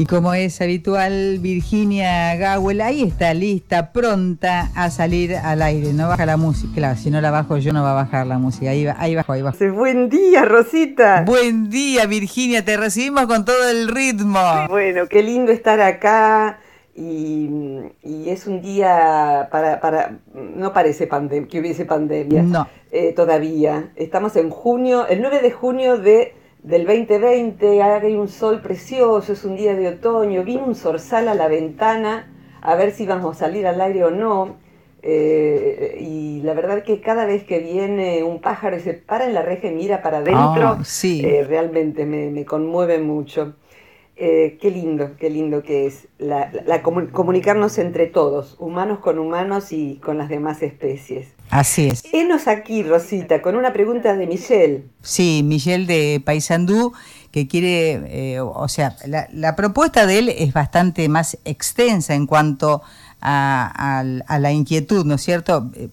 Y como es habitual, Virginia Gawel ahí está lista, pronta a salir al aire. No baja la música. Claro, si no la bajo yo no va a bajar la música. Ahí, va, ahí bajo, ahí bajo. Buen día, Rosita. Buen día, Virginia. Te recibimos con todo el ritmo. Bueno, qué lindo estar acá. Y, es un día para, para no parece que hubiese pandemia. No. Eh, todavía. Estamos en junio, el 9 de junio de del 2020, hay un sol precioso, es un día de otoño, vino un zorzal a la ventana a ver si íbamos a salir al aire o no. Eh, y la verdad que cada vez que viene un pájaro y se para en la reja y mira para adentro, ah, eh, realmente me, conmueve mucho. Eh, qué lindo, qué lindo que es la, comunicarnos entre todos, humanos con humanos y con las demás especies. Así es. Enos aquí, Rosita, con una pregunta de Michelle. Sí, Michelle de Paysandú, que quiere, eh, o sea, la, propuesta de él es bastante más extensa en cuanto a, la inquietud, ¿no es cierto? Eh,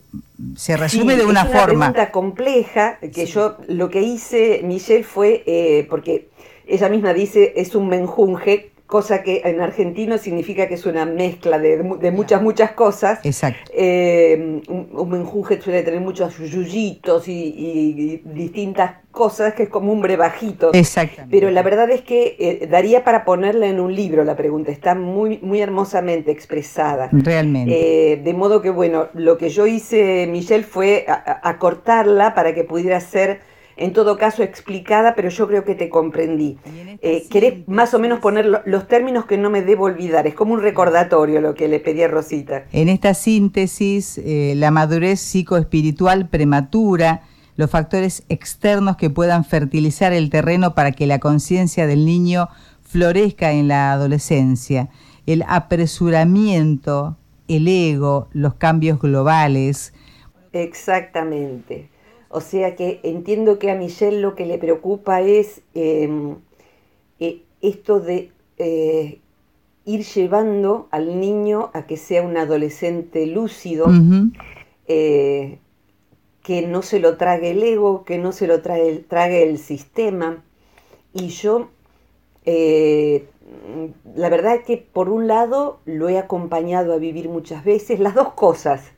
se resume de una, es una forma. pregunta compleja, que yo lo que hice, Michelle, fue, porque ella misma dice, es un menjunje, cosa que en argentino significa que es una mezcla de, muchas, muchas cosas. Exacto. Eh, un, menjunje suele tener muchos yuyitos y, distintas cosas, que es como un brevajito. Exactamente. Pero la verdad es que eh, daría para ponerla en un libro la pregunta, está muy, muy hermosamente expresada. Realmente. Eh, de modo que, bueno, lo que yo hice, Michelle, fue acortarla para que pudiera ser en todo caso explicada, pero yo creo que te comprendí. Eh, querés más o menos poner los términos que no me debo olvidar, es como un recordatorio lo que le pedí a Rosita. En esta síntesis, eh, la madurez psicoespiritual prematura, los factores externos que puedan fertilizar el terreno para que la conciencia del niño florezca en la adolescencia, el apresuramiento, el ego, los cambios globales. Exactamente. O sea que entiendo que a Michelle lo que le preocupa es em, eh, esto de eh, ir llevando al niño a que sea un adolescente lúcido, eh, que no se lo trague el ego, que no se lo trague, trague el sistema. Y yo, la verdad es que por un lado lo he acompañado a vivir muchas veces, las dos cosas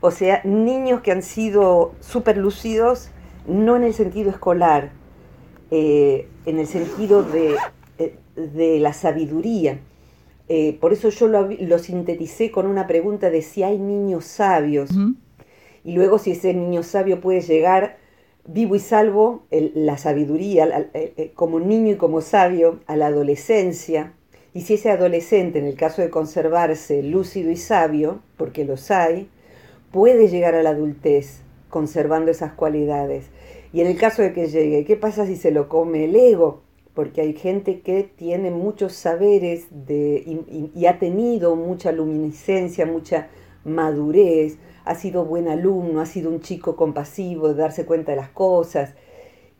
o sea, niños que han sido súper lúcidos, no en el sentido escolar, eh, en el sentido de, eh, la sabiduría. Eh, por eso yo lo, sinteticé con una pregunta de si hay niños sabios. Y luego si ese niño sabio puede llegar vivo y salvo la sabiduría como niño y como sabio a la adolescencia. Y si ese adolescente, en el caso de conservarse lúcido y sabio, porque los hay, puede llegar a la adultez conservando esas cualidades. Y en el caso de que llegue, ¿qué pasa si se lo come el ego? Porque hay gente que tiene muchos saberes de, y, ha tenido mucha luminiscencia, mucha madurez, ha sido buen alumno, ha sido un chico compasivo, de darse cuenta de las cosas.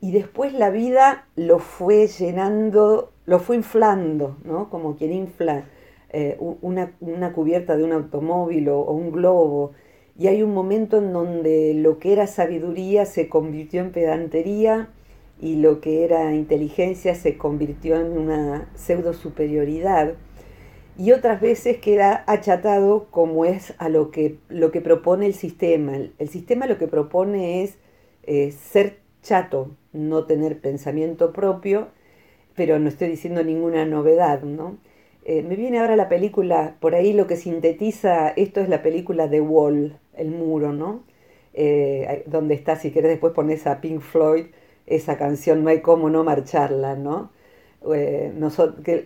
Y después la vida lo fue llenando, lo fue inflando, ¿no? Como quien infla eh, una, cubierta de un automóvil o un globo y hay un momento en donde lo que era sabiduría se convirtió en pedantería y lo que era inteligencia se convirtió en una pseudo superioridad y otras veces queda achatado como es a lo que, lo que propone el sistema. El, sistema lo que propone es eh, ser chato, no tener pensamiento propio, pero no estoy diciendo ninguna novedad, ¿no? Eh, me viene ahora la película, por ahí lo que sintetiza esto es la película The Wall, El Muro, ¿no? Eh, donde está, si querés después pones a Pink Floyd, esa canción, no hay cómo no marcharla, ¿no? Eh,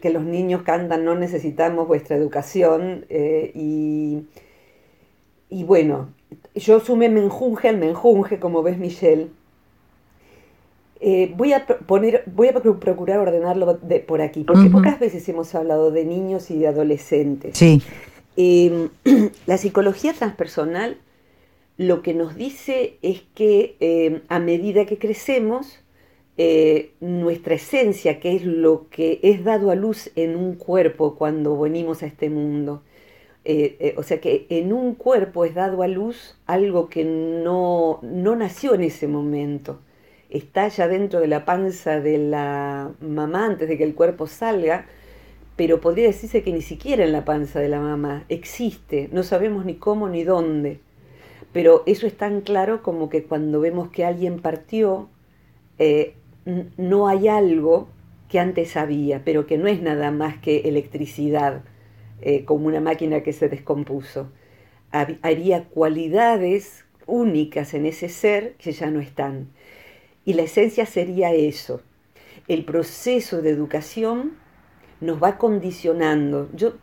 que, los niños cantan, no necesitamos vuestra educación y, y bueno, yo sumé menjunje al menjunje, como ves Michelle, eh, voy a poner, voy a procurar ordenarlo de, por aquí, porque pocas veces hemos hablado de niños y de adolescentes. Sí. Em, la psicología transpersonal lo que nos dice es que em, a medida que crecemos, eh, nuestra esencia, que es lo que es dado a luz en un cuerpo cuando venimos a este mundo. Eh, eh, o sea que en un cuerpo es dado a luz algo que no, no nació en ese momento. Está ya dentro de la panza de la mamá antes de que el cuerpo salga, pero podría decirse que ni siquiera en la panza de la mamá existe, no sabemos ni cómo ni dónde. Pero eso es tan claro como que cuando vemos que alguien partió, no hay algo que antes había, pero que no es nada más que electricidad, eh, como una máquina que se descompuso. Había cualidades únicas en ese ser que ya no están. Y la esencia sería eso. El proceso de educación nos va condicionando. Yo,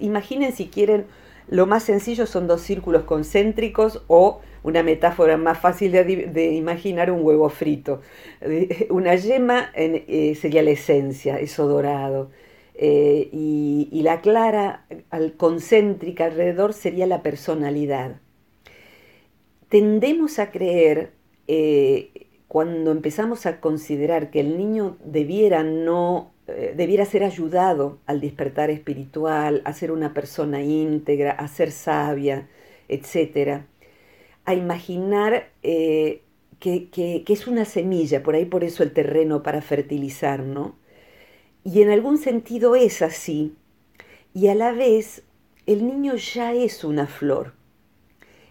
imaginen si quieren, lo más sencillo son dos círculos concéntricos o una metáfora más fácil de, imaginar un huevo frito. Eh, una yema eh, sería la esencia, eso dorado. Eh, y, la clara al concéntrica alrededor sería la personalidad. Tendemos a creer, cuando empezamos a considerar que el niño debiera no debiera ser ayudado al despertar espiritual, a ser una persona íntegra, a ser sabia, etcétera, a imaginar eh, que, es una semilla, por ahí por eso el terreno para fertilizar, ¿no? Y en algún sentido es así, y a la vez el niño ya es una flor,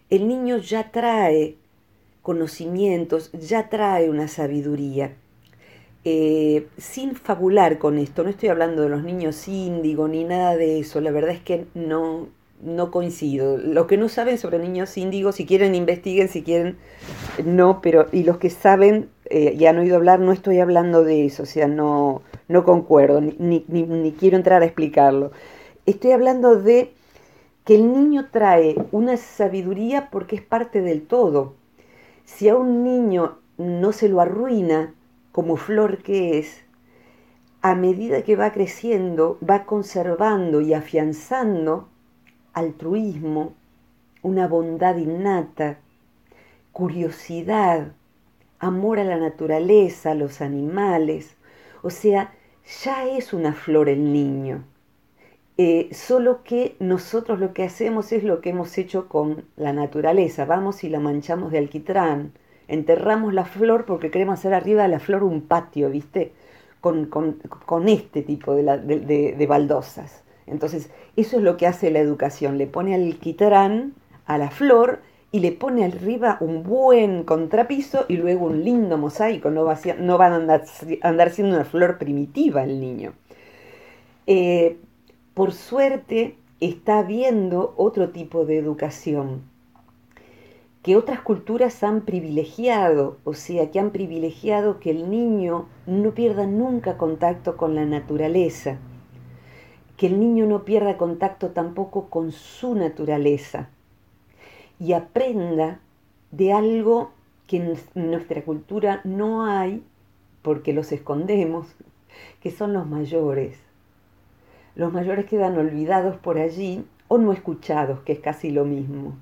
el niño ya trae conocimientos, ya trae una sabiduría. Eh, sin fabular con esto, no estoy hablando de los niños índigo ni nada de eso, la verdad es que no, no coincido. Los que no saben sobre niños índigos, si quieren investiguen, si quieren, no, pero y los que saben eh, y han oído hablar, no estoy hablando de eso, o sea, no, no concuerdo, ni, ni quiero entrar a explicarlo. Estoy hablando de que el niño trae una sabiduría porque es parte del todo. Si a un niño no se lo arruina como flor que es, a medida que va creciendo, va conservando y afianzando altruismo, una bondad innata, curiosidad, amor a la naturaleza, a los animales. O sea, ya es una flor el niño. Eh, solo que nosotros lo que hacemos es lo que hemos hecho con la naturaleza. Vamos y la manchamos de alquitrán. Enterramos la flor porque queremos hacer arriba de la flor un patio, ¿viste? Con, este tipo de baldosas. Entonces, eso es lo que hace la educación, le pone alquitrán a la flor y le pone arriba un buen contrapiso y luego un lindo mosaico, no, va a no van a andar, andar, siendo una flor primitiva el niño. Eh, por suerte está habiendo otro tipo de educación que otras culturas han privilegiado, o sea, que han privilegiado que el niño no pierda nunca contacto con la naturaleza que el niño no pierda contacto tampoco con su naturaleza y aprenda de algo que en nuestra cultura no hay porque los escondemos, que son los mayores. Los mayores quedan olvidados por allí o no escuchados, que es casi lo mismo.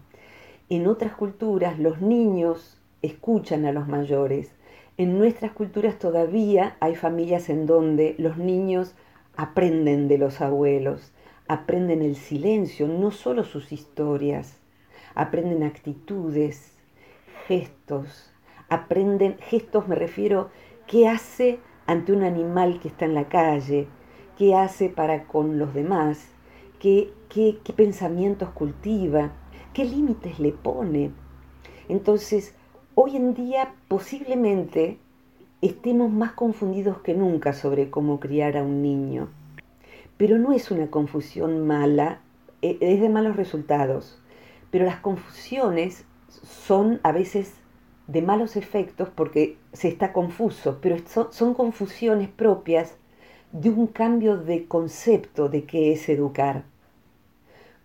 En otras culturas los niños escuchan a los mayores. En nuestras culturas todavía hay familias en donde los niños aprenden de los abuelos, aprenden el silencio, no solo sus historias, aprenden actitudes, gestos, aprenden gestos, me refiero, qué hace ante un animal que está en la calle, qué hace para con los demás, qué, qué, qué pensamientos cultiva, qué límites le pone. Entonces, hoy en día posiblemente estemos más confundidos que nunca sobre cómo criar a un niño. Pero no es una confusión mala, e, es de malos resultados. Pero las confusiones son a veces de malos efectos porque se está confuso, pero son, son confusiones propias de un cambio de concepto de qué es educar.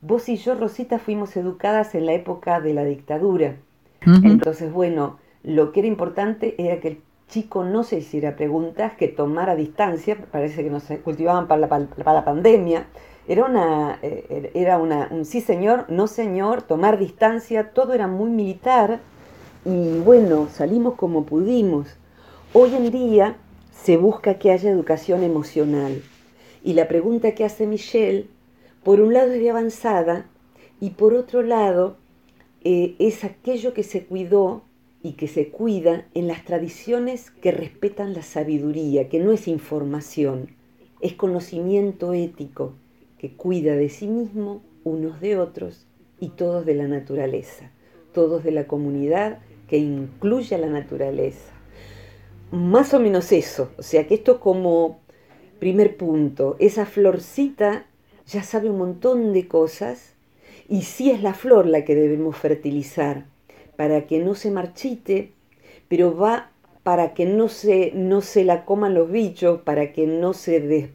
Vos y yo, Rosita, fuimos educadas en la época de la dictadura. Entonces, bueno, lo que era importante era que el chico no se hiciera preguntas, que tomara distancia, parece que no se cultivaban para la, para la pandemia, era una, eh, era una, un sí señor, no señor, tomar distancia, todo era muy militar y bueno, salimos como pudimos. Hoy en día se busca que haya educación emocional. Y la pregunta que hace Michelle, por un lado es de avanzada y por otro lado eh, es aquello que se cuidó y que se cuida en las tradiciones que respetan la sabiduría, que no es información, es conocimiento ético, que cuida de sí mismo, unos de otros y todos de la naturaleza, todos de la comunidad que incluye a la naturaleza. Más o menos eso, o sea que esto como primer punto, esa florcita ya sabe un montón de cosas y sí es la flor la que debemos fertilizar para que no se marchite, pero va para que no se, no se la coman los bichos, para que no se,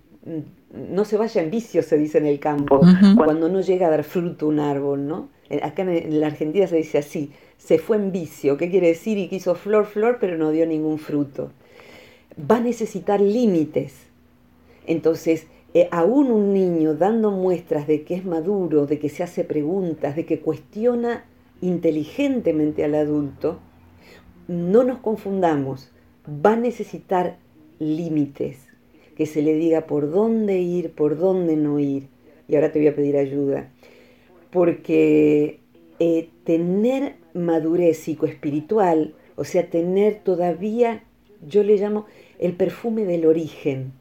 no se vaya en vicio, se dice en el campo, cuando no llega a dar fruto un árbol, ¿no? Eh, acá en la Argentina se dice así, se fue en vicio, ¿qué quiere decir? Y quiso flor, flor, pero no dio ningún fruto. Va a necesitar límites. Entonces, eh, aún un niño dando muestras de que es maduro, de que se hace preguntas, de que cuestiona inteligentemente al adulto, no nos confundamos, va a necesitar límites, que se le diga por dónde ir, por dónde no ir. Y ahora te voy a pedir ayuda, porque eh, tener madurez psicoespiritual, o sea, tener todavía, yo le llamo el perfume del origen,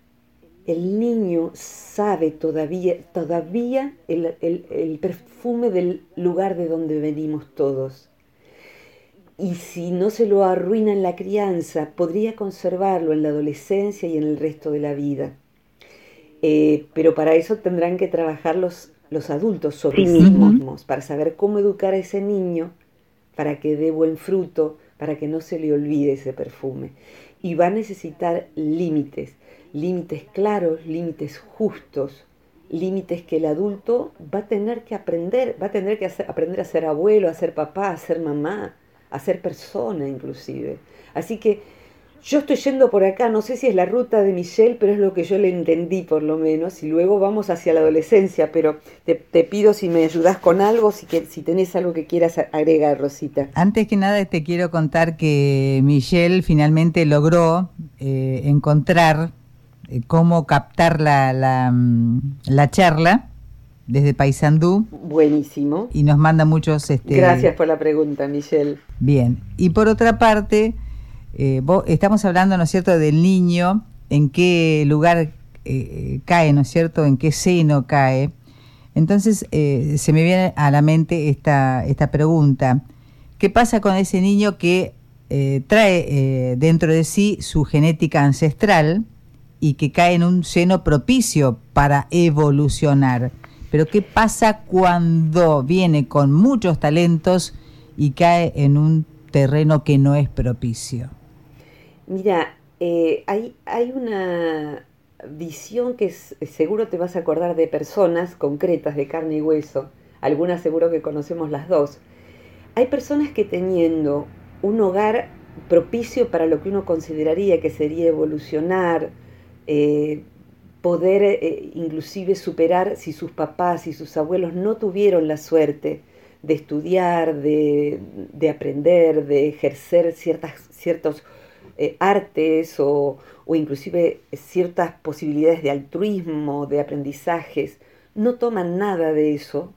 el niño sabe todavía, todavía el, perfume del lugar de donde venimos todos. Y si no se lo arruina en la crianza, podría conservarlo en la adolescencia y en el resto de la vida. Eh, pero para eso tendrán que trabajar los, los adultos sobre sí, mismos, para saber cómo educar a ese niño para que dé buen fruto, para que no se le olvide ese perfume. Y va a necesitar límites límites claros, límites justos, límites que el adulto va a tener que aprender, va a tener que aprender a ser abuelo, a ser papá, a ser mamá, a ser persona inclusive. Así que yo estoy yendo por acá, no sé si es la ruta de Michelle, pero es lo que yo le entendí por lo menos, y luego vamos hacia la adolescencia, pero te, pido si me ayudas con algo, si, que, si tenés algo que quieras agregar, Rosita. Antes que nada te quiero contar que Michelle finalmente logró eh, encontrar eh, cómo captar la, la, mm, la, charla desde Paysandú. Buenísimo. Y nos manda muchos... Este, Gracias por la pregunta, Michelle. Bien. Y por otra parte, eh, estamos hablando, ¿no es cierto?, del niño, en qué lugar eh, cae, ¿no es cierto?, en qué seno cae. Entonces se me viene a la mente esta, esta pregunta. ¿Qué pasa con ese niño que trae dentro de sí su genética ancestral? y que cae en un seno propicio para evolucionar. Pero ¿qué pasa cuando viene con muchos talentos y cae en un terreno que no es propicio? Mira, eh, hay, hay una visión que seguro te vas a acordar de personas concretas de carne y hueso, algunas seguro que conocemos las dos. Hay personas que teniendo un hogar propicio para lo que uno consideraría que sería evolucionar, eh, poder eh, inclusive superar si sus papás y sus abuelos no tuvieron la suerte de estudiar, de, aprender, de ejercer ciertas, ciertos eh, artes o, o, inclusive ciertas posibilidades de altruismo, de aprendizajes, no toman nada de eso,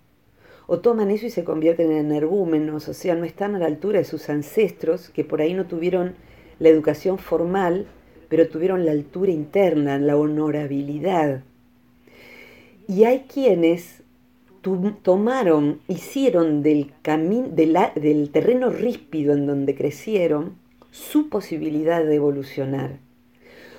o toman eso y se convierten en energúmenos, o sea, no están a la altura de sus ancestros que por ahí no tuvieron la educación formal pero tuvieron la altura interna, la honorabilidad. Y hay quienes tomaron, hicieron del, del terreno ríspido en donde crecieron su posibilidad de evolucionar.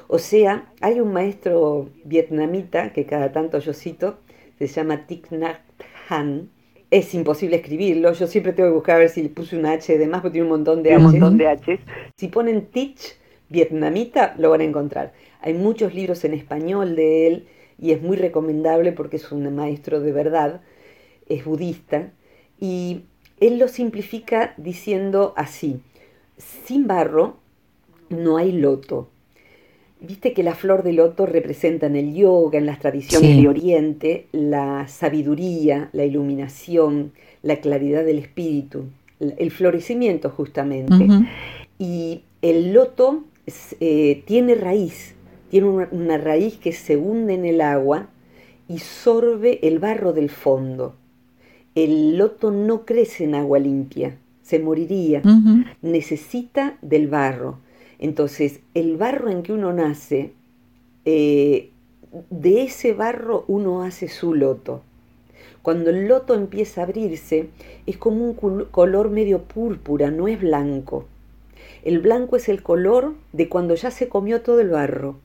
O sea, hay un maestro vietnamita que cada tanto yo cito, se llama Thich Nhat Hanh. Es imposible escribirlo, yo siempre tengo que buscar a ver si le puse una H de más, porque tiene un montón de, montón de H's. Si ponen Thich, vietnamita, lo van a encontrar. Hay muchos libros en español de él y es muy recomendable porque es un maestro de verdad, es budista, y él lo simplifica diciendo así, sin barro no hay loto. Viste que la flor de loto representa en el yoga, en las tradiciones de Oriente, la sabiduría, la iluminación, la claridad del espíritu, el florecimiento justamente. Y el loto eh, tiene raíz, tiene una, raíz que se hunde en el agua y sorbe el barro del fondo. El loto no crece en agua limpia, se moriría, necesita del barro. Entonces, el barro en que uno nace, eh, de ese barro uno hace su loto. Cuando el loto empieza a abrirse, es como un color medio púrpura, no es blanco. El blanco es el color de cuando ya se comió todo el barro.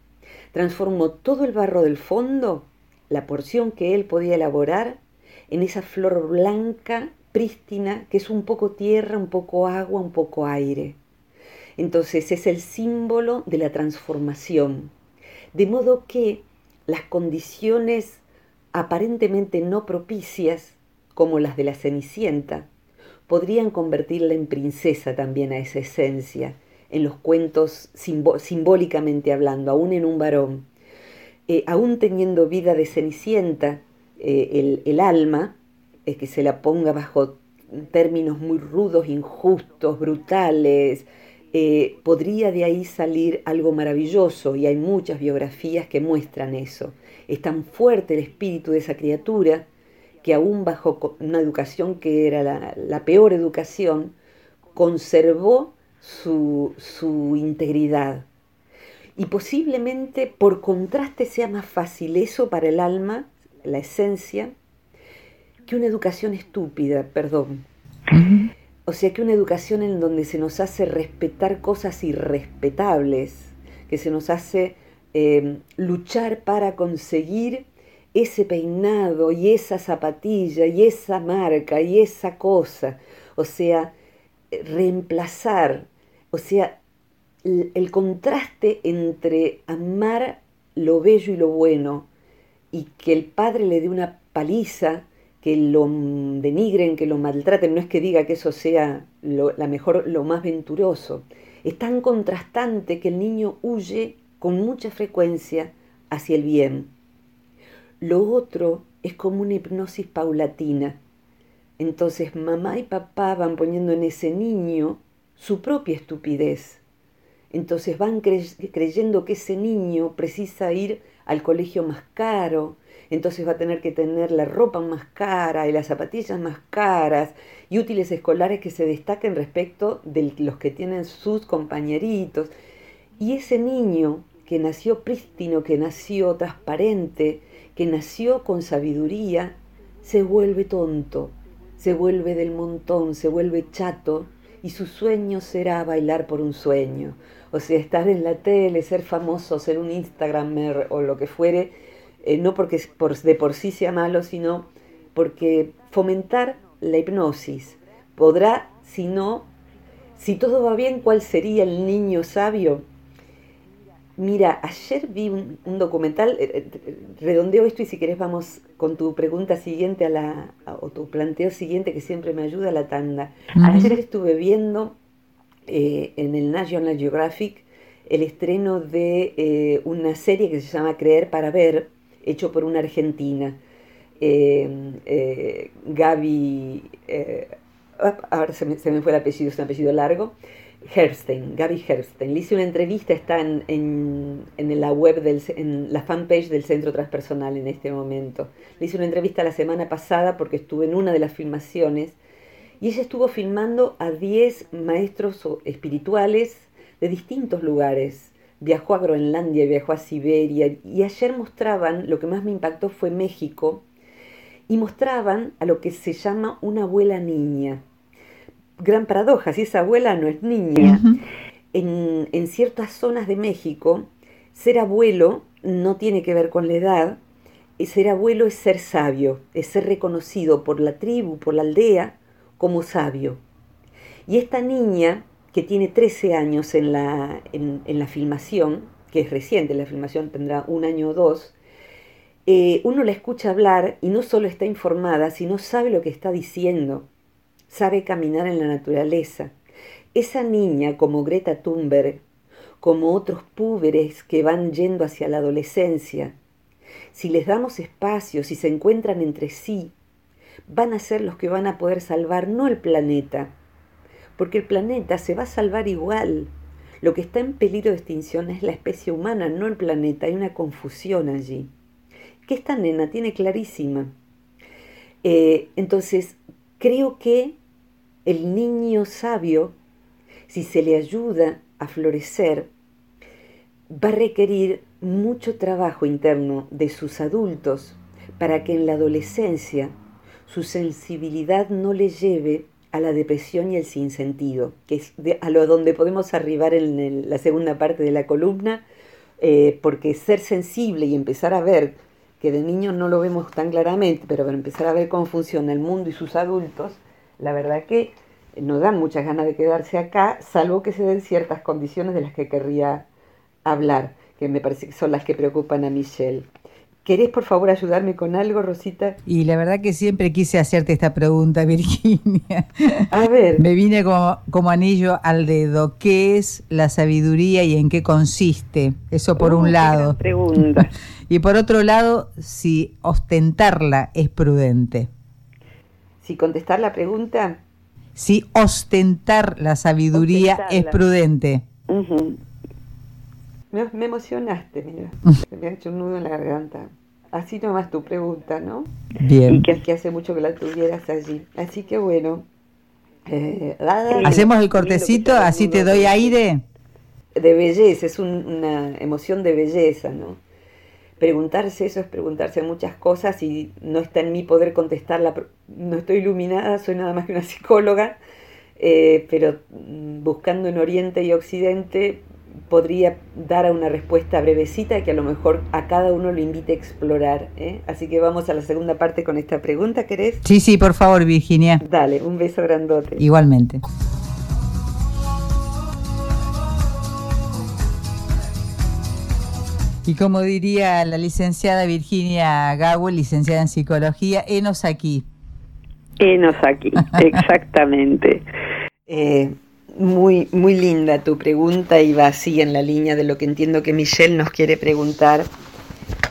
Transformó todo el barro del fondo la porción que él podía elaborar en esa flor blanca, prístina, que es un poco tierra, un poco agua, un poco aire. Entonces es el símbolo de la transformación. De modo que las condiciones aparentemente no propicias, como las de la Cenicienta, podrían convertirla en princesa también a esa esencia, en los cuentos simbólicamente hablando, aún en un varón. Eh, aún teniendo vida de Cenicienta, eh, el, alma, es que se la ponga bajo términos muy rudos, injustos, brutales, eh, podría de ahí salir algo maravilloso y hay muchas biografías que muestran eso. Es tan fuerte el espíritu de esa criatura que aún bajo una educación que era la, peor educación, conservó su, su integridad y posiblemente por contraste sea más fácil eso para el alma, la esencia, que una educación estúpida, perdón. O sea, que una educación en donde se nos hace respetar cosas irrespetables, que se nos hace em, luchar para conseguir ese peinado y esa zapatilla y esa marca y esa cosa. O sea, reemplazar, o sea, el contraste entre amar lo bello y lo bueno y que el padre le dé una paliza, que lo denigren, que lo maltraten, no es que diga que eso sea lo, la mejor, lo más venturoso. Es tan contrastante que el niño huye con mucha frecuencia hacia el bien. Lo otro es como una hipnosis paulatina. Entonces mamá y papá van poniendo en ese niño su propia estupidez entonces van creyendo que ese niño precisa ir al colegio más caro, entonces va a tener que tener la ropa más cara y las zapatillas más caras y útiles escolares que se destaquen respecto de los que tienen sus compañeritos. Y ese niño que nació prístino, que nació transparente, que nació con sabiduría, se vuelve tonto, se vuelve del montón, se vuelve chato y su sueño será bailar por un sueño, o sea, estar en la tele, ser famoso, ser un Instagramer o lo que fuere, eh, no porque de por sí sea malo, sino porque fomentar la hipnosis. Podrá, si no, si todo va bien, ¿cuál sería el niño sabio? Mira, ayer vi un, documental, eh, eh, redondeo esto y si querés vamos con tu pregunta siguiente a la, o tu planteo siguiente que siempre me ayuda a la tanda. Ayer estuve viendo eh, en el National Geographic el estreno de eh, una serie que se llama Creer para Ver, hecho por una argentina. Eh, Gaby, ahora se me, fue el apellido, es un apellido largo, Herstein, Gaby Herstein. Le hice una entrevista, está en, en, la web, del, en la fanpage del Centro Transpersonal en este momento. Le hice una entrevista la semana pasada porque estuve en una de las filmaciones y ella estuvo filmando a 10 maestros espirituales de distintos lugares. Viajó a Groenlandia, viajó a Siberia y ayer mostraban, lo que más me impactó fue México, y mostraban a lo que se llama una abuela niña. Gran paradoja, si esa abuela no es niña. en, en ciertas zonas de México, ser abuelo no tiene que ver con la edad, ser abuelo es ser sabio, es ser reconocido por la tribu, por la aldea, como sabio. Y esta niña, que tiene 13 años en la, en, la filmación, que es reciente, la filmación tendrá un año o dos, eh, uno la escucha hablar y no solo está informada, sino sabe lo que está diciendo, sabe caminar en la naturaleza. Esa niña, como Greta Thunberg, como otros púberes que van yendo hacia la adolescencia, si les damos espacio, si se encuentran entre sí, van a ser los que van a poder salvar no el planeta, porque el planeta se va a salvar igual. Lo que está en peligro de extinción es la especie humana, no el planeta. Hay una confusión allí. Que esta nena tiene clarísima. Eh, entonces, creo que el niño sabio, si se le ayuda a florecer, va a requerir mucho trabajo interno de sus adultos para que en la adolescencia su sensibilidad no le lleve a la depresión y el sinsentido, que es a lo donde podemos arribar en la segunda parte de la columna, eh, porque ser sensible y empezar a ver, que de niño no lo vemos tan claramente, pero empezar a ver cómo funciona el mundo y sus adultos, la verdad que nos dan muchas ganas de quedarse acá, salvo que se den ciertas condiciones de las que querría hablar, que me parece que son las que preocupan a Michelle. ¿Querés por favor ayudarme con algo, Rosita? Y la verdad que siempre quise hacerte esta pregunta, Virginia. A ver. Me vine como, como anillo al dedo. ¿Qué es la sabiduría y en qué consiste? Eso por un lado. Pregunta. y por otro lado, si ostentarla es prudente. Si contestar la pregunta. Si ostentar la sabiduría es prudente. Me, emocionaste, mira. me ha hecho un nudo en la garganta. Así nomás tu pregunta, ¿no? Bien. Y que, hace mucho que la tuvieras allí. Así que bueno. Eh, Hacemos el cortecito, así te doy aire. De belleza, es una emoción de belleza, ¿no? Preguntarse eso es preguntarse muchas cosas y no está en mí poder contestarla. No estoy iluminada, soy nada más que una psicóloga, eh, pero mm, buscando en Oriente y Occidente podría dar a una respuesta brevecita que a lo mejor a cada uno lo invite a explorar. ¿eh? Así que vamos a la segunda parte con esta pregunta, ¿querés? Sí, sí, por favor, Virginia. Dale, un beso grandote. Igualmente. Y como diría la licenciada Virginia Gawel, licenciada en psicología, enos aquí. Enos aquí, exactamente. eh, muy, muy linda tu pregunta y va así en la línea de lo que entiendo que Michelle nos quiere preguntar.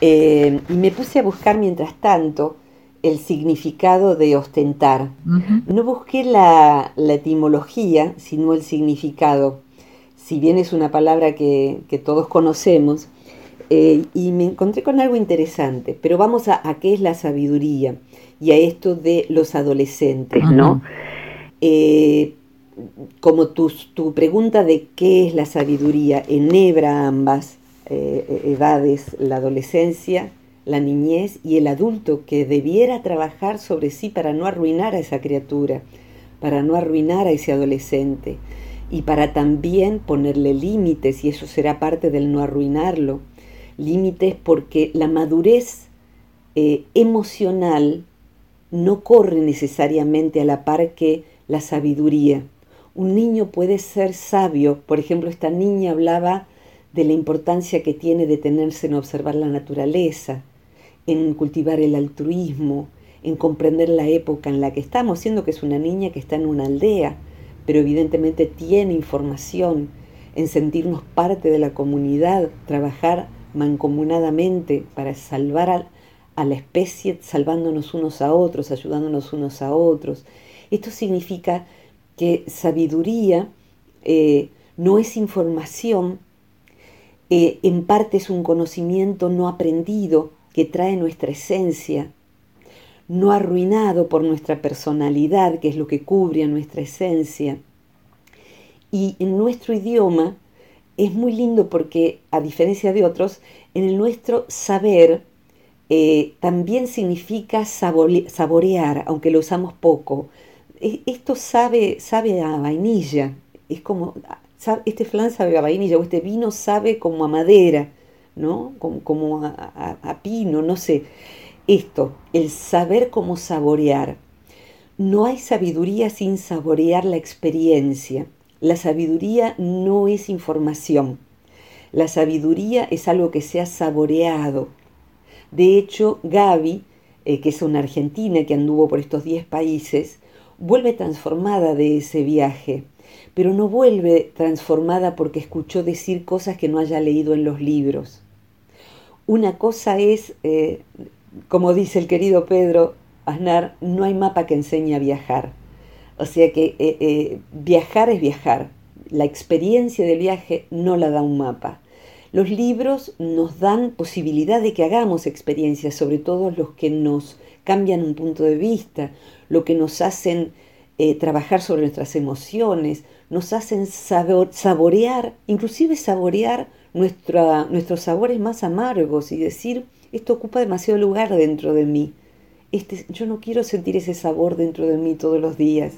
Eh, y me puse a buscar mientras tanto el significado de ostentar. No busqué la, etimología, sino el significado. Si bien es una palabra que, todos conocemos, eh, y me encontré con algo interesante, pero vamos a, qué es la sabiduría y a esto de los adolescentes, ¿no? Eh, como tu, tu, pregunta de qué es la sabiduría enhebra ambas eh, edades, la adolescencia, la niñez y el adulto que debiera trabajar sobre sí para no arruinar a esa criatura, para no arruinar a ese adolescente y para también ponerle límites, y eso será parte del no arruinarlo, límites porque la madurez eh, emocional no corre necesariamente a la par que la sabiduría un niño puede ser sabio. Por ejemplo, esta niña hablaba de la importancia que tiene detenerse en observar la naturaleza, en cultivar el altruismo, en comprender la época en la que estamos, siendo que es una niña que está en una aldea, pero evidentemente tiene información, en sentirnos parte de la comunidad, trabajar mancomunadamente para salvar a, la especie, salvándonos unos a otros, ayudándonos unos a otros. Esto significa que sabiduría eh, no es información, eh, en parte es un conocimiento no aprendido que trae nuestra esencia, no arruinado por nuestra personalidad, que es lo que cubre a nuestra esencia. Y en nuestro idioma es muy lindo porque, a diferencia de otros, en el nuestro saber eh, también significa saborear, aunque lo usamos poco. E, esto sabe, sabe a vainilla, es como, este flan sabe a vainilla, o este vino sabe como a madera, ¿no? Como, a, pino, no sé. Esto, el saber cómo saborear. No hay sabiduría sin saborear la experiencia. La sabiduría no es información. La sabiduría es algo que se ha saboreado. De hecho, Gaby, eh, que es una argentina que anduvo por estos 10 países, vuelve transformada de ese viaje, pero no vuelve transformada porque escuchó decir cosas que no haya leído en los libros. Una cosa es, eh, como dice el querido Pedro Aznar, no hay mapa que enseñe a viajar. O sea que eh, eh, viajar es viajar. la experiencia del viaje no la da un mapa. Los libros nos dan posibilidad de que hagamos experiencias, sobre todo los que nos cambian un punto de vista, lo que nos hacen eh, trabajar sobre nuestras emociones, nos hacen saborear, inclusive saborear nuestros sabores más amargos y decir, esto ocupa demasiado lugar dentro de mí. Este, yo no quiero sentir ese sabor dentro de mí todos los días,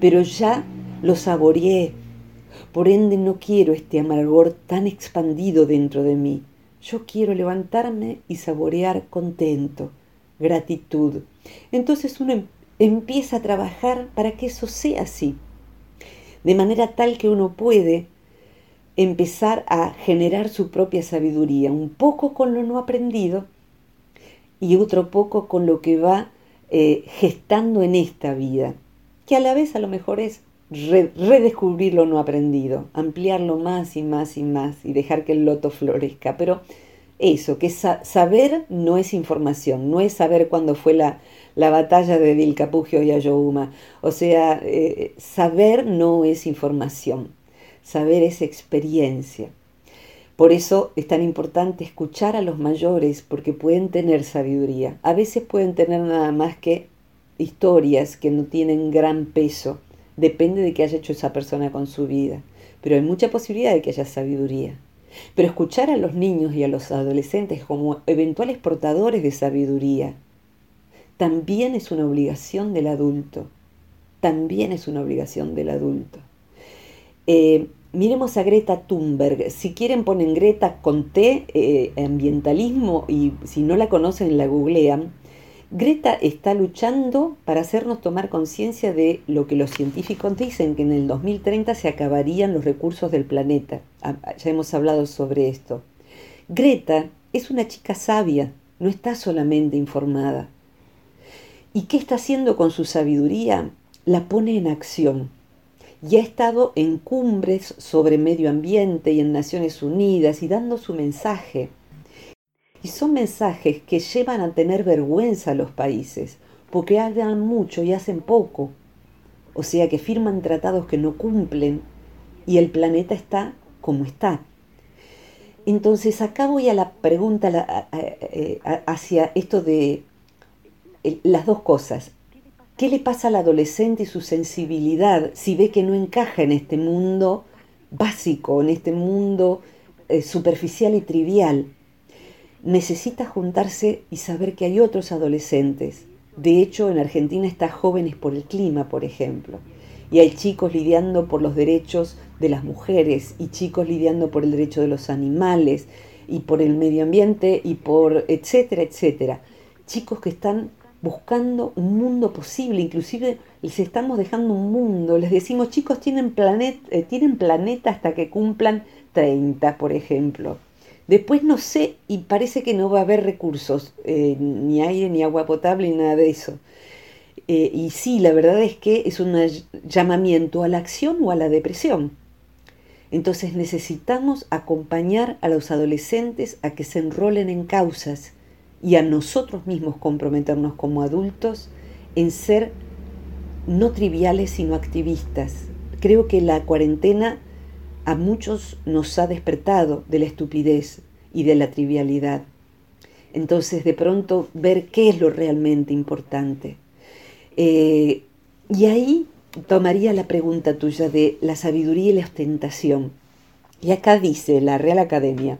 pero ya lo saboreé. Por ende no quiero este amargor tan expandido dentro de mí. Yo quiero levantarme y saborear contento, gratitud. Entonces uno em-, empieza a trabajar para que eso sea así, de manera tal que uno puede empezar a generar su propia sabiduría, un poco con lo no aprendido y otro poco con lo que va eh, gestando en esta vida, que a la vez a lo mejor es redescubrir lo no aprendido, ampliarlo más y más y más y dejar que el loto florezca. Pero eso, que saber no es información, no es saber cuándo fue la, la batalla de Vilcapugio y Ayohuma. O sea, eh, saber no es información, saber es experiencia. Por eso es tan importante escuchar a los mayores porque pueden tener sabiduría. A veces pueden tener nada más que historias que no tienen gran peso. Depende de qué haya hecho esa persona con su vida. Pero hay mucha posibilidad de que haya sabiduría. Pero escuchar a los niños y a los adolescentes como eventuales portadores de sabiduría también es una obligación del adulto. También es una obligación del adulto. Eh, Miremos a Greta Thunberg. Si quieren ponen Greta con T, eh, ambientalismo, y si no la conocen la googlean. Greta está luchando para hacernos tomar conciencia de lo que los científicos dicen, que en el 2030 se acabarían los recursos del planeta. Ah, ya hemos hablado sobre esto. Greta es una chica sabia, no está solamente informada. ¿Y qué está haciendo con su sabiduría? La pone en acción y ha estado en cumbres sobre medio ambiente y en Naciones Unidas y dando su mensaje. Y son mensajes que llevan a tener vergüenza a los países, porque hablan mucho y hacen poco. O sea que firman tratados que no cumplen y el planeta está como está. Entonces acá voy a la pregunta hacia esto de las dos cosas. ¿Qué le pasa al adolescente y su sensibilidad si ve que no encaja en este mundo básico, en este mundo eh, superficial y trivial? Necesita juntarse y saber que hay otros adolescentes. De hecho, en Argentina está Jóvenes por el Clima, por ejemplo. Y hay chicos lidiando por los derechos de las mujeres y chicos lidiando por el derecho de los animales y por el medio ambiente y por etcétera, etcétera. Chicos que están buscando un mundo posible, inclusive les estamos dejando un mundo, les decimos chicos tienen, eh, tienen planeta hasta que cumplan 30, por ejemplo. Después no sé y parece que no va a haber recursos, eh, ni aire, ni agua potable, ni nada de eso. Eh, y sí, la verdad es que es un llamamiento a la acción o a la depresión. Entonces necesitamos acompañar a los adolescentes a que se enrolen en causas y a nosotros mismos comprometernos como adultos en ser no triviales sino activistas. Creo que la cuarentena a muchos nos ha despertado de la estupidez y de la trivialidad. Entonces de pronto ver qué es lo realmente importante. Eh, y ahí tomaría la pregunta tuya de la sabiduría y la ostentación. Y acá dice la Real Academia,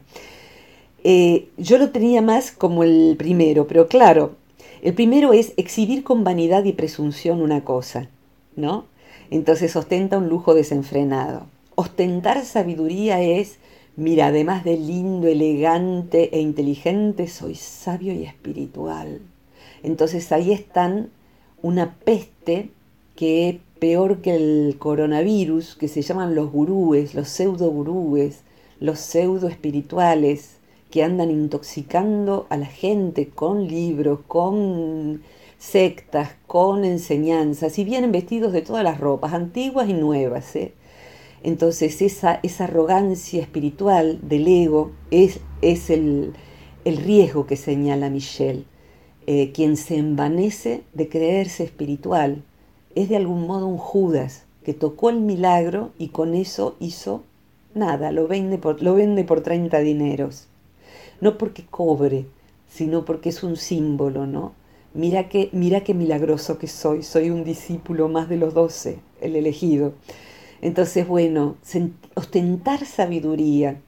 eh, yo lo tenía más como el primero, pero claro, el primero es exhibir con vanidad y presunción una cosa, ¿no? Entonces ostenta un lujo desenfrenado. Ostentar sabiduría es, mira, además de lindo, elegante e inteligente, soy sabio y espiritual. Entonces ahí están una peste que es peor que el coronavirus, que se llaman los gurúes, los pseudo gurúes, los pseudo espirituales, que andan intoxicando a la gente con libros, con sectas, con enseñanzas, y vienen vestidos de todas las ropas, antiguas y nuevas. ¿eh? Entonces esa, esa, arrogancia espiritual del ego es, es el, riesgo que señala Michelle. Eh, quien se envanece de creerse espiritual es de algún modo un Judas que tocó el milagro y con eso hizo nada, lo vende por, lo vende por 30 dineros. No porque cobre, sino porque es un símbolo, ¿no? Mira qué, mira milagroso que soy, soy un discípulo más de los doce, el elegido. Entonces, bueno, ostentar sabiduría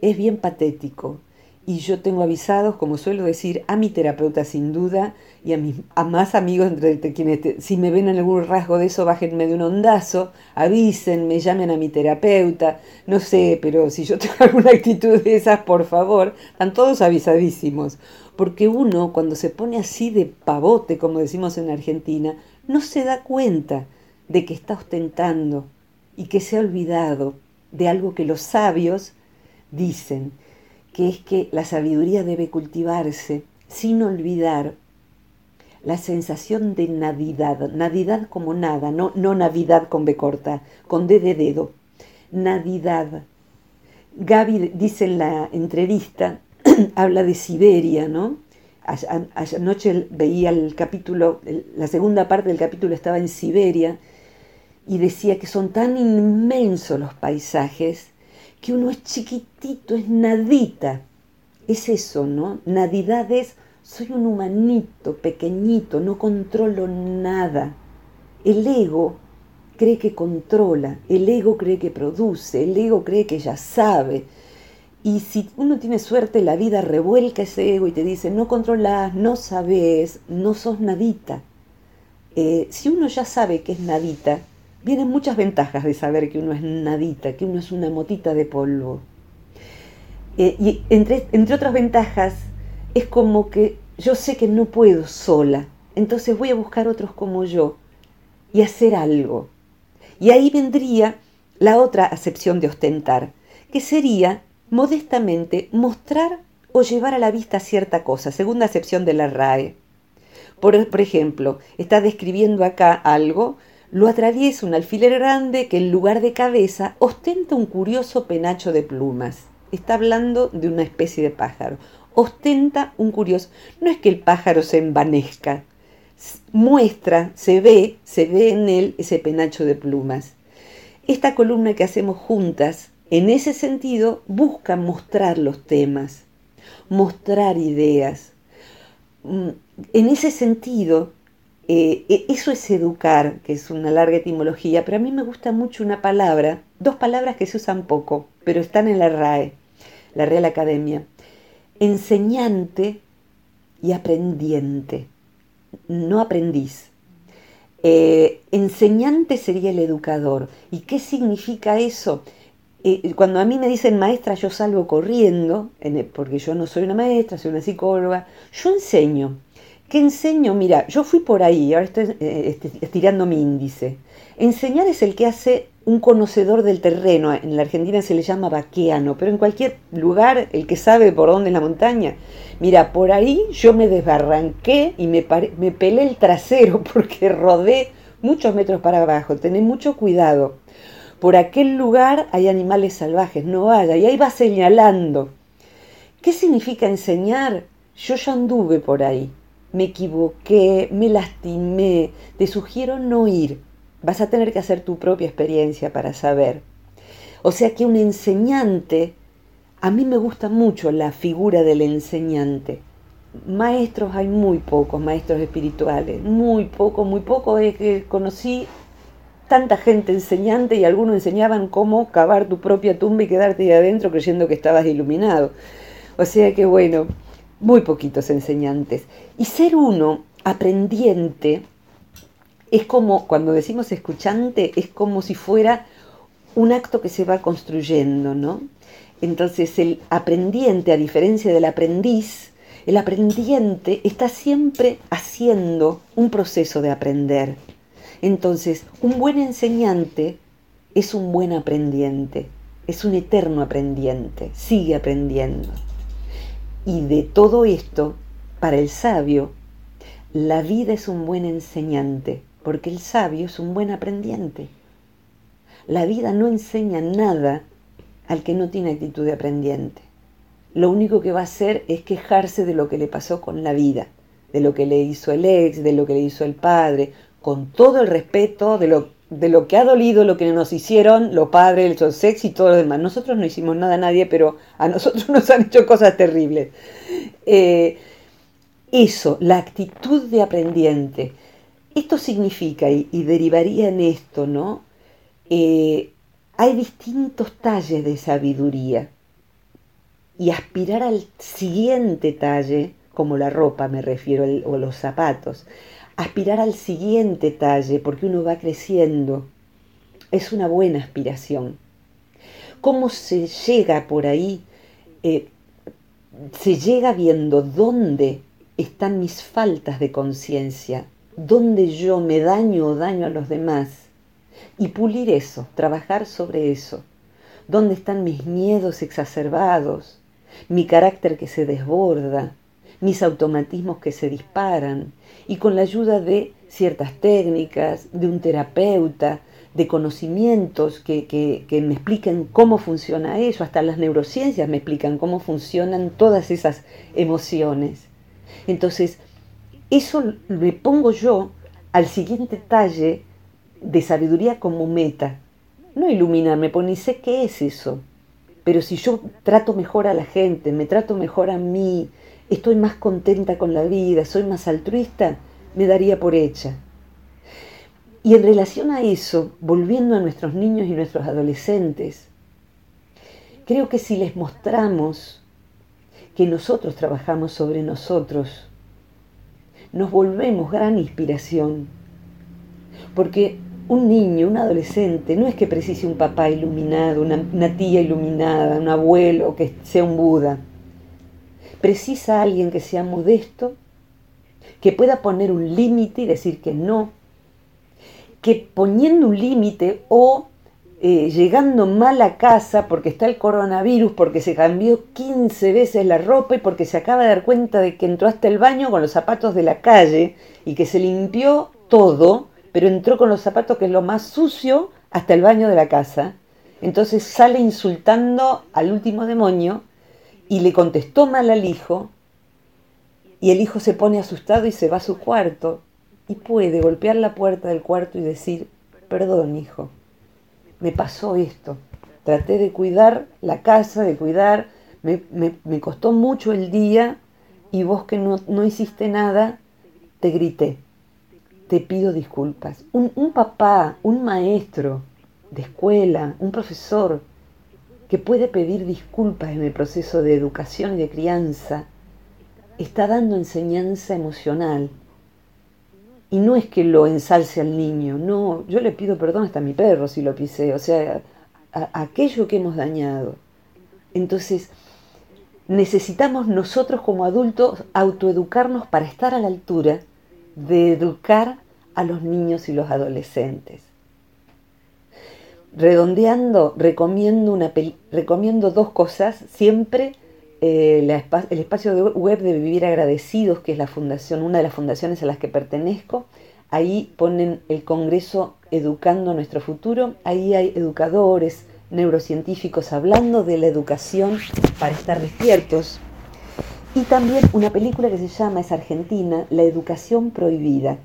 es bien patético. Y yo tengo avisados, como suelo decir, a mi terapeuta sin duda y a, mis, a más amigos entre quienes, si me ven en algún rasgo de eso, bájenme de un ondazo, avísenme, llamen a mi terapeuta, no sé, pero si yo tengo alguna actitud de esas, por favor, están todos avisadísimos. Porque uno, cuando se pone así de pavote, como decimos en Argentina, no se da cuenta de que está ostentando y que se ha olvidado de algo que los sabios dicen, que es que la sabiduría debe cultivarse sin olvidar la sensación de nadidad, nadidad como nada, no, no navidad con B corta, con D de dedo, nadidad. Gaby dice en la entrevista, habla de Siberia, ¿no? Anoche veía el capítulo, la segunda parte del capítulo estaba en Siberia y decía que son tan inmensos los paisajes que uno es chiquitito, es nadita. Es eso, ¿no? Nadidad es, soy un humanito, pequeñito, no controlo nada. El ego cree que controla, el ego cree que produce, el ego cree que ya sabe. Y si uno tiene suerte, la vida revuelca ese ego y te dice, no controlas, no sabes, no sos nadita. Eh, si uno ya sabe que es nadita, vienen muchas ventajas de saber que uno es nadita, que uno es una motita de polvo. Eh, y entre, entre otras ventajas, es como que yo sé que no puedo sola, entonces voy a buscar otros como yo y hacer algo. Y ahí vendría la otra acepción de ostentar, que sería modestamente mostrar o llevar a la vista cierta cosa, segunda acepción de la RAE. Por, por ejemplo, está describiendo acá algo lo atraviesa un alfiler grande que en lugar de cabeza ostenta un curioso penacho de plumas. Está hablando de una especie de pájaro. Ostenta un curioso. No es que el pájaro se envanezca. Muestra, se ve, se ve en él ese penacho de plumas. Esta columna que hacemos juntas, en ese sentido, busca mostrar los temas, mostrar ideas. Mm, en ese sentido, eh, e, eso es educar, que es una larga etimología, pero a mí me gusta mucho una palabra, dos palabras que se usan poco, pero están en la RAE, la Real Academia. Enseñante y aprendiente, no aprendiz. Eh, enseñante sería el educador. ¿Y qué significa eso? Eh, cuando a mí me dicen maestra, yo salgo corriendo, porque yo no soy una maestra, soy una psicóloga, yo enseño. ¿Qué enseño? Mira, yo fui por ahí, ahora estoy eh, este, estirando mi índice. Enseñar es el que hace un conocedor del terreno. En la Argentina se le llama vaqueano, pero en cualquier lugar, el que sabe por dónde es la montaña. Mira, por ahí yo me desbarranqué y me, me pelé el trasero porque rodé muchos metros para abajo. Tené mucho cuidado. Por aquel lugar hay animales salvajes, no vaya. Y ahí va señalando. ¿Qué significa enseñar? Yo ya anduve por ahí me equivoqué, me lastimé, te sugiero no ir. Vas a tener que hacer tu propia experiencia para saber. O sea que un enseñante, a mí me gusta mucho la figura del enseñante. Maestros hay muy pocos, maestros espirituales, muy poco, muy poco. Es que conocí tanta gente enseñante y algunos enseñaban cómo cavar tu propia tumba y quedarte ahí adentro creyendo que estabas iluminado. O sea que bueno, muy poquitos enseñantes. Y ser uno aprendiente es como, cuando decimos escuchante, es como si fuera un acto que se va construyendo, ¿no? Entonces el aprendiente, a diferencia del aprendiz, el aprendiente está siempre haciendo un proceso de aprender. Entonces, un buen enseñante es un buen aprendiente, es un eterno aprendiente, sigue aprendiendo. Y de todo esto, para el sabio, la vida es un buen enseñante, porque el sabio es un buen aprendiente. La vida no enseña nada al que no tiene actitud de aprendiente. Lo único que va a hacer es quejarse de lo que le pasó con la vida, de lo que le hizo el ex, de lo que le hizo el padre, con todo el respeto de lo, de lo que ha dolido, lo que nos hicieron los padres, el sexo y todo lo demás. Nosotros no hicimos nada a nadie, pero a nosotros nos han hecho cosas terribles. Eh, eso, la actitud de aprendiente. Esto significa, y, derivaría en esto, ¿no? Eh, hay distintos talles de sabiduría. Y aspirar al siguiente talle, como la ropa me refiero, o los zapatos, aspirar al siguiente talle, porque uno va creciendo, es una buena aspiración. ¿Cómo se llega por ahí? Eh, se llega viendo dónde están mis faltas de conciencia, dónde yo me daño o daño a los demás, y pulir eso, trabajar sobre eso, dónde están mis miedos exacerbados, mi carácter que se desborda, mis automatismos que se disparan, y con la ayuda de ciertas técnicas, de un terapeuta, de conocimientos que, que, me expliquen cómo funciona eso, hasta las neurociencias me explican cómo funcionan todas esas emociones. Entonces, eso le pongo yo al siguiente talle de sabiduría como meta. No iluminarme, porque ni sé qué es eso. Pero si yo trato mejor a la gente, me trato mejor a mí, estoy más contenta con la vida, soy más altruista, me daría por hecha. Y en relación a eso, volviendo a nuestros niños y nuestros adolescentes, creo que si les mostramos que nosotros trabajamos sobre nosotros, nos volvemos gran inspiración. Porque un niño, un adolescente, no es que precise un papá iluminado, una, tía iluminada, un abuelo que sea un Buda. Precisa alguien que sea modesto, que pueda poner un límite y decir que no, que poniendo un límite o eh, llegando mal a casa porque está el coronavirus, porque se cambió 15 veces la ropa y porque se acaba de dar cuenta de que entró hasta el baño con los zapatos de la calle y que se limpió todo, pero entró con los zapatos que es lo más sucio hasta el baño de la casa. Entonces sale insultando al último demonio y le contestó mal al hijo y el hijo se pone asustado y se va a su cuarto y puede golpear la puerta del cuarto y decir, perdón hijo me pasó esto. Traté de cuidar la casa, de cuidar, me, costó mucho el día y vos que no, hiciste nada, te grité. Te pido disculpas. Un, un papá, un maestro de escuela, un profesor que puede pedir disculpas en el proceso de educación y de crianza, está dando enseñanza emocional y no es que lo ensalce al niño, no, yo le pido perdón hasta a mi perro si lo pisé, o sea, aquello que hemos dañado. Entonces, necesitamos nosotros como adultos autoeducarnos para estar a la altura de educar a los niños y los adolescentes. Redondeando, recomiendo, una recomiendo dos cosas, siempre eh, el espacio web de Vivir Agradecidos, que es la fundación, una de las fundaciones a las que pertenezco. Ahí ponen el Congreso Educando Nuestro Futuro. Ahí hay educadores, neurocientíficos hablando de la educación para estar despiertos. Y también una película que se llama, es argentina, La Educación Prohibida.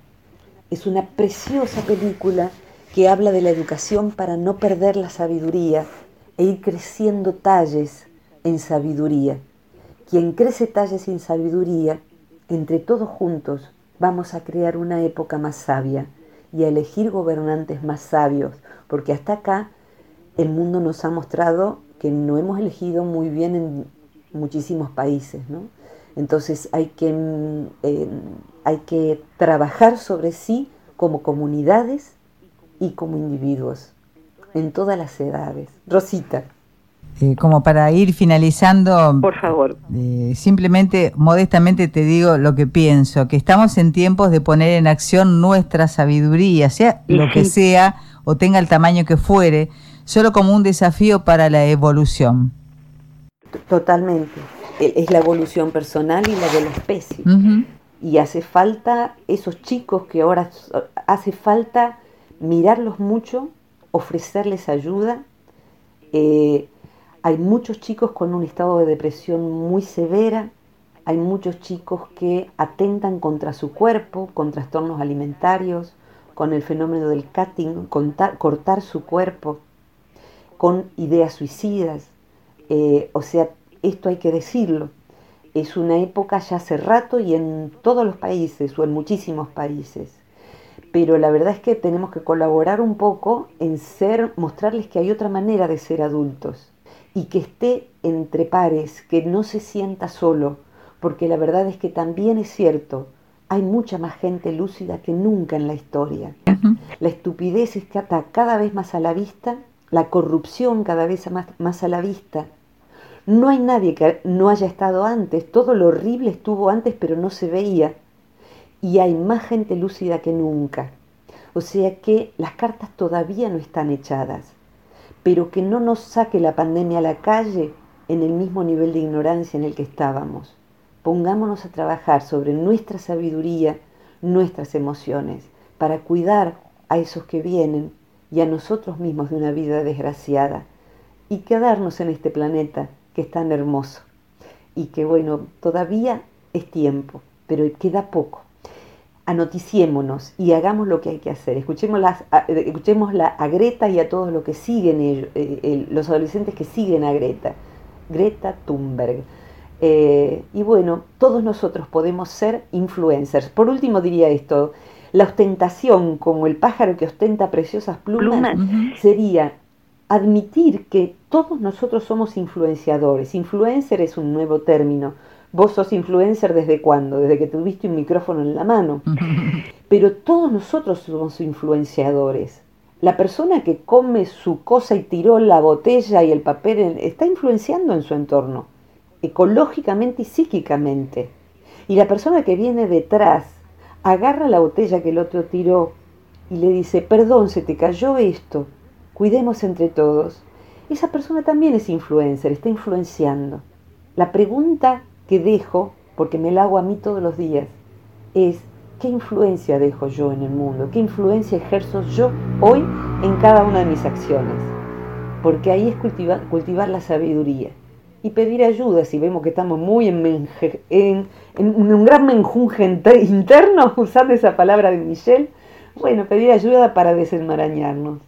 Es una preciosa película que habla de la educación para no perder la sabiduría e ir creciendo talles en sabiduría. Quien crece talle sin sabiduría, entre todos juntos vamos a crear una época más sabia y a elegir gobernantes más sabios, porque hasta acá el mundo nos ha mostrado que no hemos elegido muy bien en muchísimos países, Entonces hay que, mm, hay que trabajar sobre sí como comunidades y como individuos, en todas las edades. Rosita. Eh, como para ir finalizando, por favor, eh, simplemente modestamente te digo lo que pienso, que estamos en tiempos de poner en acción nuestra sabiduría, sea lo que sea o tenga el tamaño que fuere, solo como un desafío para la evolución. Totalmente. E, es la evolución personal y la de la especie. Y hace falta esos chicos que ahora hace falta mirarlos mucho, ofrecerles ayuda. Eh, hay muchos chicos con un estado de depresión muy severa, hay muchos chicos que atentan contra su cuerpo, con trastornos alimentarios, con el fenómeno del cutting, cortar su cuerpo, con ideas suicidas. Eh, o sea, esto hay que decirlo. Es una época ya hace rato y en todos los países o en muchísimos países. Pero la verdad es que tenemos que colaborar un poco en ser, mostrarles que hay otra manera de ser adultos y que esté entre pares, que no se sienta solo, porque la verdad es que también es cierto, hay mucha más gente lúcida que nunca en la historia. La estupidez está cada vez más a la vista, la corrupción cada vez más, más a la vista. No hay nadie que no haya estado antes, todo lo horrible estuvo antes pero no se veía. Y hay más gente lúcida que nunca. O sea que las cartas todavía no están echadas, pero que no nos saque la pandemia a la calle en el mismo nivel de ignorancia en el que estábamos pongámonos a trabajar sobre nuestra sabiduría, nuestras emociones, para cuidar a esos que vienen y a nosotros mismos de una vida desgraciada y quedarnos en este planeta que es tan hermoso y que bueno, todavía es tiempo, pero queda poco. Anoticiémonos y hagamos lo que hay que hacer. Escuchemos, las, escuchémosla a Greta y a todos los que siguen eh, los adolescentes que siguen a Greta. Greta Thunberg. Eh, y bueno, todos nosotros podemos ser influencers. Por último diría esto, la ostentación como el pájaro que ostenta preciosas plumas, sería admitir que todos nosotros somos influenciadores. Influencer es un nuevo término. Vos sos influencer desde cuándo? Desde que tuviste un micrófono en la mano. Pero todos nosotros somos influenciadores. La persona que come su cosa y tiró la botella y el papel está influenciando en su entorno ecológicamente y psíquicamente. Y la persona que viene detrás agarra la botella que el otro tiró y le dice, perdón, se te cayó esto, cuidemos entre todos. Esa persona también es influencer, está influenciando. La pregunta que dejo, porque me la hago a mí todos los días, es, ¿qué influencia dejo yo en el mundo? ¿Qué influencia ejerzo yo hoy en cada una de mis acciones? Porque ahí es cultivar, la sabiduría y pedir ayuda si vemos que estamos muy en, en, un gran menjunje interno, usando esa palabra de Michelle. Bueno, pedir ayuda para desenmarañarnos.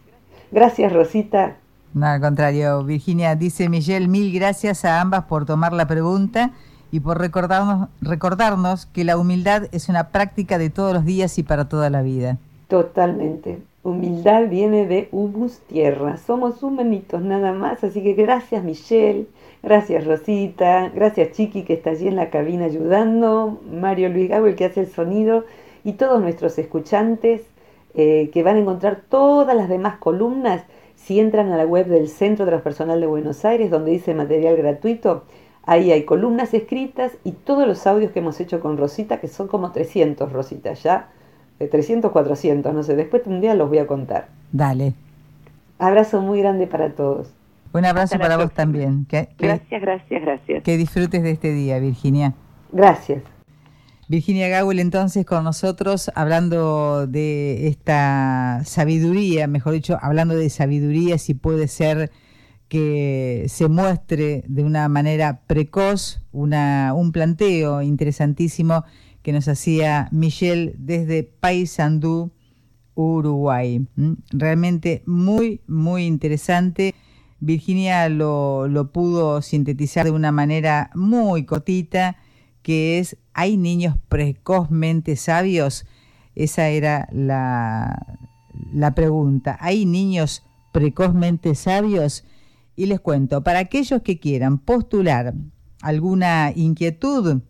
Gracias, Rosita. No, al contrario, Virginia, dice Michelle, mil gracias a ambas por tomar la pregunta y por recordarnos, recordarnos que la humildad es una práctica de todos los días y para toda la vida. Totalmente. Humildad viene de humus tierra. Somos humanitos nada más, así que gracias Michelle, gracias Rosita, gracias Chiqui que está allí en la cabina ayudando, Mario Luis Gago el que hace el sonido y todos nuestros escuchantes eh, que van a encontrar todas las demás columnas si entran a la web del Centro Transpersonal de Buenos Aires donde dice material gratuito. Ahí hay columnas escritas y todos los audios que hemos hecho con Rosita, que son como 300 Rosita ya de 300, 400, no sé, después un día los voy a contar. Dale. Abrazo muy grande para todos. Un abrazo para vos también. gracias, gracias, gracias. Que disfrutes de este día, Virginia. Gracias. Virginia Gaul entonces con nosotros hablando de esta sabiduría, mejor dicho, hablando de sabiduría, si puede ser que se muestre de una manera precoz un planteo interesantísimo que nos hacía Michelle desde Paysandú, Uruguay. Realmente muy, muy interesante. Virginia lo, lo, pudo sintetizar de una manera muy cortita, que es, ¿hay niños precozmente sabios? Esa era la, la pregunta. ¿Hay niños precozmente sabios? Y les cuento, para aquellos que quieran postular alguna inquietud,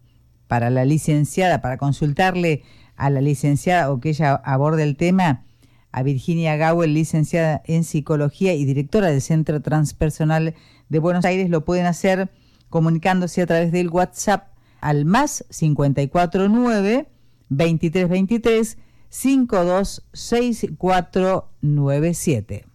para la licenciada, para consultarle a la licenciada o que ella aborde el tema, a Virginia Gawel, licenciada en psicología y directora del Centro Transpersonal de Buenos Aires, lo pueden hacer comunicándose a través del WhatsApp al más 549 2323 526497.